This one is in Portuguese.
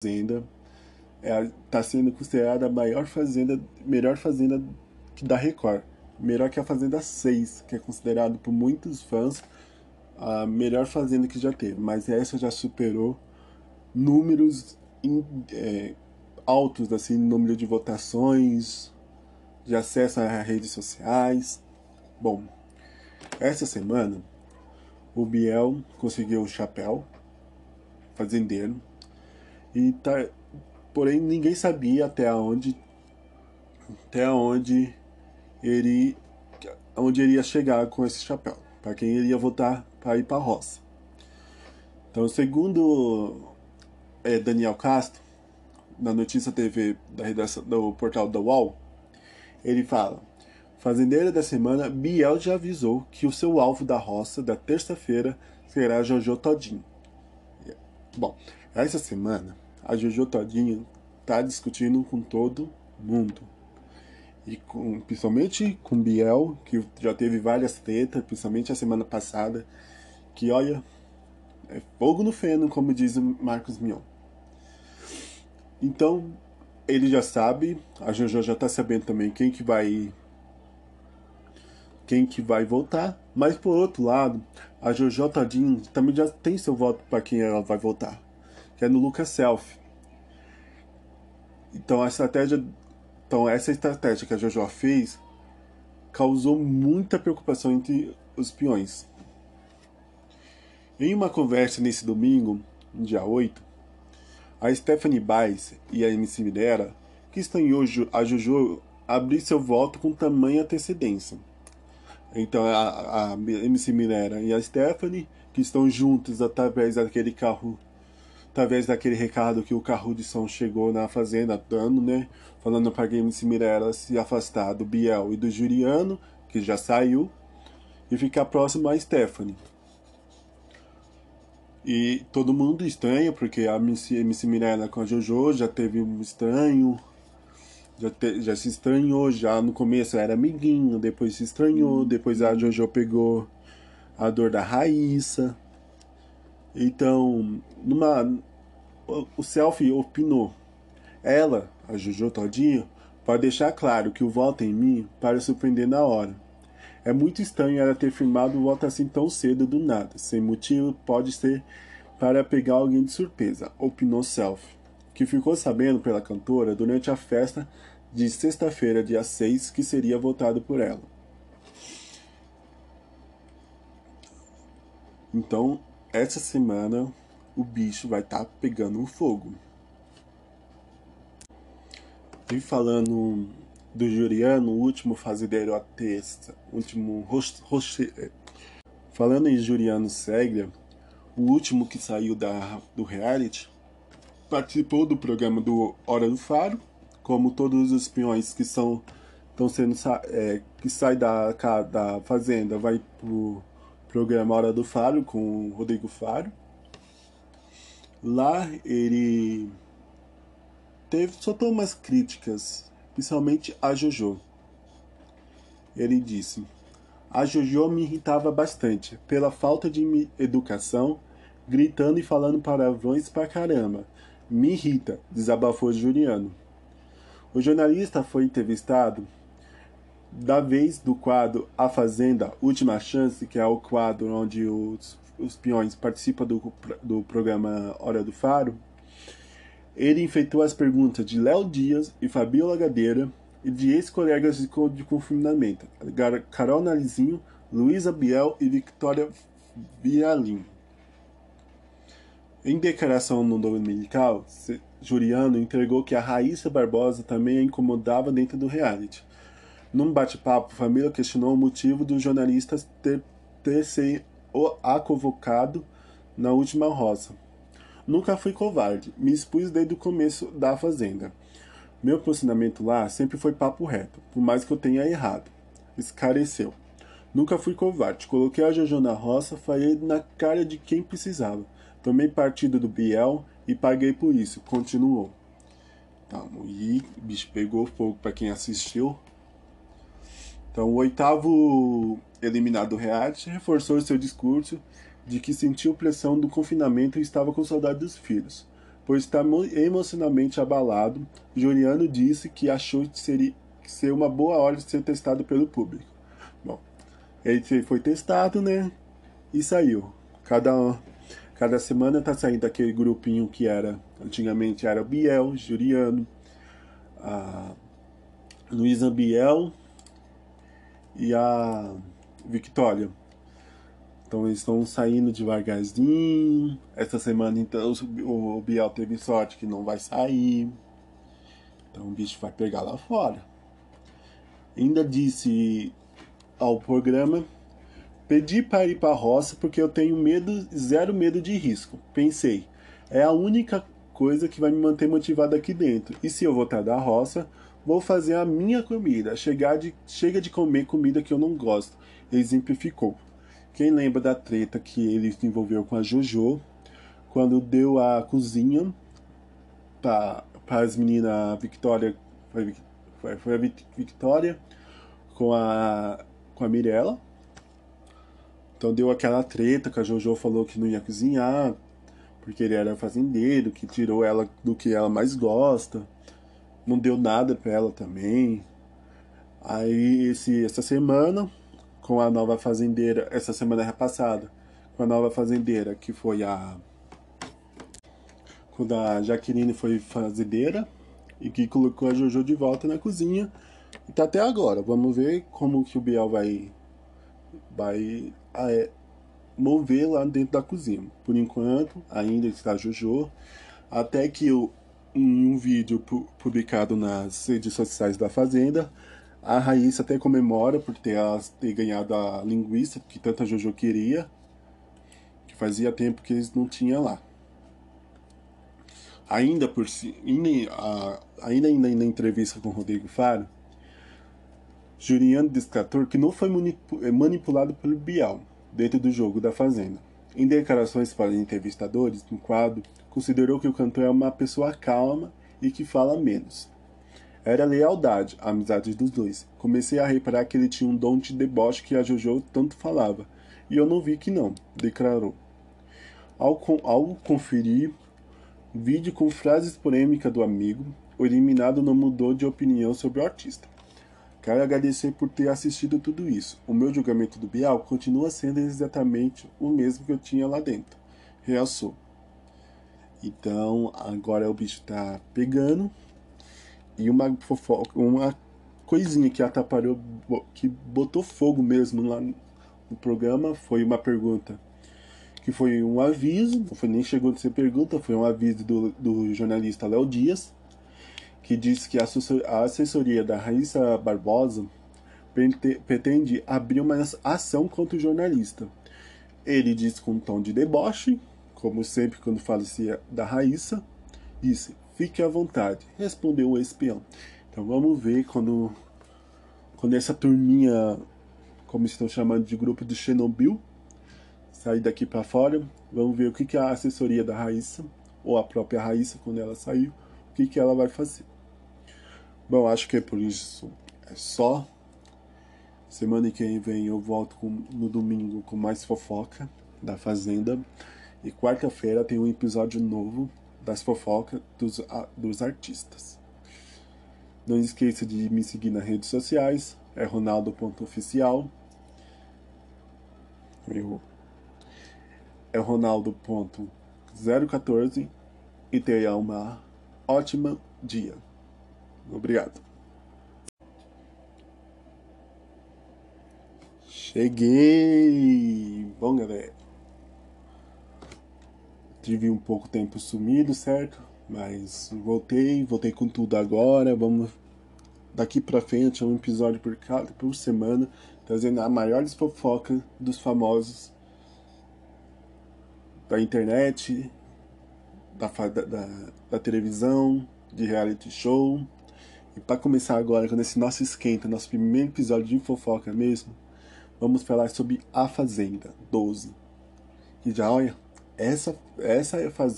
fazenda está é, tá sendo considerada a maior fazenda, melhor fazenda da Record. Melhor que a Fazenda 6, que é considerado por muitos fãs a melhor fazenda que já teve. Mas essa já superou números in, é, altos, assim, número de votações, de acesso a redes sociais. Bom, essa semana o Biel conseguiu o chapéu fazendeiro e tá, porém ninguém sabia até onde até onde ele onde ele ia chegar com esse chapéu, para quem ele ia votar para ir para a roça. Então, segundo é, Daniel Castro, na notícia TV da redação do portal da UOL, ele fala: Fazendeira da semana, Biel já avisou que o seu alvo da roça da terça-feira será Jojo Todinho. Bom, essa semana a Jojo Todinho está discutindo com todo mundo. E com, principalmente com Biel, que já teve várias tretas, principalmente a semana passada, que olha, é fogo no feno, como diz o Marcos Mion. Então, ele já sabe, a Jojo já está sabendo também quem que vai quem que vai votar, mas por outro lado, a Jojo Tadinho também já tem seu voto para quem ela vai votar, que é no Lucas Self. Então a estratégia, então essa estratégia que a Jojo fez causou muita preocupação entre os peões. Em uma conversa nesse domingo, dia 8, a Stephanie Baez e a MC Minera, que estranhou a Jojo abrir seu voto com tamanha antecedência. Então a, a MC Minera e a Stephanie, que estão juntos através daquele carro, através daquele recado que o carro de som chegou na fazenda dando, né? Falando para a MC Minera se afastar do Biel e do Juliano, que já saiu, e ficar próximo a Stephanie. E todo mundo estranha, porque a MC, MC Mirella com a Jojo já teve um estranho. Já, te, já se estranhou, já no começo era amiguinho, depois se estranhou, depois a Jojo pegou a dor da Raíssa. Então, numa. O Selfie opinou. Ela, a Jojo todinha, pode deixar claro que o voto em mim para surpreender na hora. É muito estranho ela ter firmado o voto assim tão cedo do nada, sem motivo, pode ser para pegar alguém de surpresa, opinou Self, que ficou sabendo pela cantora durante a festa de sexta-feira, dia 6, que seria votado por ela. Então, essa semana o bicho vai estar tá pegando um fogo. E falando do Juliano, o último fazendeiro a texta, último rosto, eh, falando em Juliano Segre, o último que saiu da, do reality, participou do programa do Hora do Faro, como todos os espiões que são estão sendo é, que sai da, da fazenda vai pro programa Hora do Faro com o Rodrigo Faro. Lá ele teve soltou umas críticas principalmente a Jojo. Ele disse: A Jojo me irritava bastante pela falta de educação, gritando e falando palavrões pra caramba. Me irrita, desabafou Juliano. O jornalista foi entrevistado da vez do quadro A Fazenda Última Chance, que é o quadro onde os, os peões participam do, do programa Hora do Faro. Ele enfeitou as perguntas de Léo Dias e Fabiola Gadeira e de ex-colegas de, de confinamento, Carol Narizinho, Luísa Biel e Victoria Vialim. Em declaração no dominical, Juliano entregou que a Raíssa Barbosa também a incomodava dentro do reality. Num bate-papo, a família questionou o motivo dos jornalistas ter, ter a convocado na última roça. Nunca fui covarde, me expus desde o começo da Fazenda. Meu posicionamento lá sempre foi papo reto, por mais que eu tenha errado. Escareceu. Nunca fui covarde, coloquei a Jojo na roça, falei na cara de quem precisava. Tomei partido do Biel e paguei por isso, continuou. Então, e bicho pegou fogo para quem assistiu. Então, o oitavo eliminado do reality reforçou seu discurso de que sentiu pressão do confinamento e estava com saudade dos filhos. pois está emocionalmente abalado. Juliano disse que achou que seria ser uma boa hora de ser testado pelo público. Bom, ele foi testado, né? E saiu. Cada, cada semana tá saindo aquele grupinho que era, antigamente era o Biel, Juliano, a Luísa Biel e a Victoria. Então eles estão saindo devagarzinho. Essa semana então o Biel teve sorte que não vai sair. Então o bicho vai pegar lá fora. Ainda disse ao programa: Pedi para ir para a roça porque eu tenho medo, zero medo de risco. Pensei, é a única coisa que vai me manter motivado aqui dentro. E se eu voltar da roça, vou fazer a minha comida. Chegar de, chega de comer comida que eu não gosto. Exemplificou. Quem lembra da treta que ele se envolveu com a Jojo quando deu a cozinha para as meninas a Victoria foi, foi, foi, a Victoria com a com a Mirella então deu aquela treta que a Jojo falou que não ia cozinhar porque ele era fazendeiro que tirou ela do que ela mais gosta não deu nada para ela também aí esse essa semana com a nova fazendeira, essa semana passada, com a nova fazendeira, que foi a. Quando a Jaqueline foi fazendeira e que colocou a Jojo de volta na cozinha. E tá até agora. Vamos ver como que o Biel vai. Vai é, mover lá dentro da cozinha. Por enquanto, ainda está Jojo. Até que eu, em um vídeo publicado nas redes sociais da Fazenda, a Raíssa até comemora por ter, ter ganhado a linguiça que tanta Jojo queria, que fazia tempo que eles não tinham lá. Ainda por si, ainda, ainda na entrevista com Rodrigo Faro, Juliano Descator que não foi é, manipulado pelo Bial dentro do jogo da Fazenda. Em declarações para entrevistadores no quadro, considerou que o cantor é uma pessoa calma e que fala menos. Era lealdade, a amizade dos dois. Comecei a reparar que ele tinha um dom de deboche que a Jojo tanto falava. E eu não vi que não, declarou. Ao, ao conferir vídeo com frases polêmicas do amigo, o eliminado não mudou de opinião sobre o artista. Quero agradecer por ter assistido tudo isso. O meu julgamento do Bial continua sendo exatamente o mesmo que eu tinha lá dentro. Realçou. Então, agora o bicho tá pegando. E uma fofoca, uma coisinha que atrapalhou, que botou fogo mesmo lá no programa, foi uma pergunta que foi um aviso, não foi nem chegou a ser pergunta, foi um aviso do, do jornalista Léo Dias, que disse que a assessoria da Raíssa Barbosa pretende abrir uma ação contra o jornalista. Ele disse com um tom de deboche, como sempre quando fala-se da Raíssa, disse: Fique à vontade, respondeu o espião. Então vamos ver quando, quando essa turminha, como estão chamando de grupo de Chernobyl, sair daqui para fora. Vamos ver o que, que a assessoria da Raíssa, ou a própria Raíssa, quando ela sair, o que, que ela vai fazer. Bom, acho que é por isso é só. Semana que vem eu volto com, no domingo com mais fofoca da Fazenda. E quarta-feira tem um episódio novo das fofocas dos, dos artistas. Não esqueça de me seguir nas redes sociais, é ronaldo.oficial. Meu é ronaldo.014 e tenha uma ótima dia. Obrigado. Cheguei! Bom, galera tive um pouco tempo sumido, certo? Mas voltei, voltei com tudo agora. Vamos daqui pra frente é um episódio por cada por semana, trazendo a maiores fofocas dos famosos da internet, da, da, da televisão, de reality show. E para começar agora com esse nosso esquenta, nosso primeiro episódio de fofoca mesmo, vamos falar sobre A Fazenda 12. Que já olha, essa, essa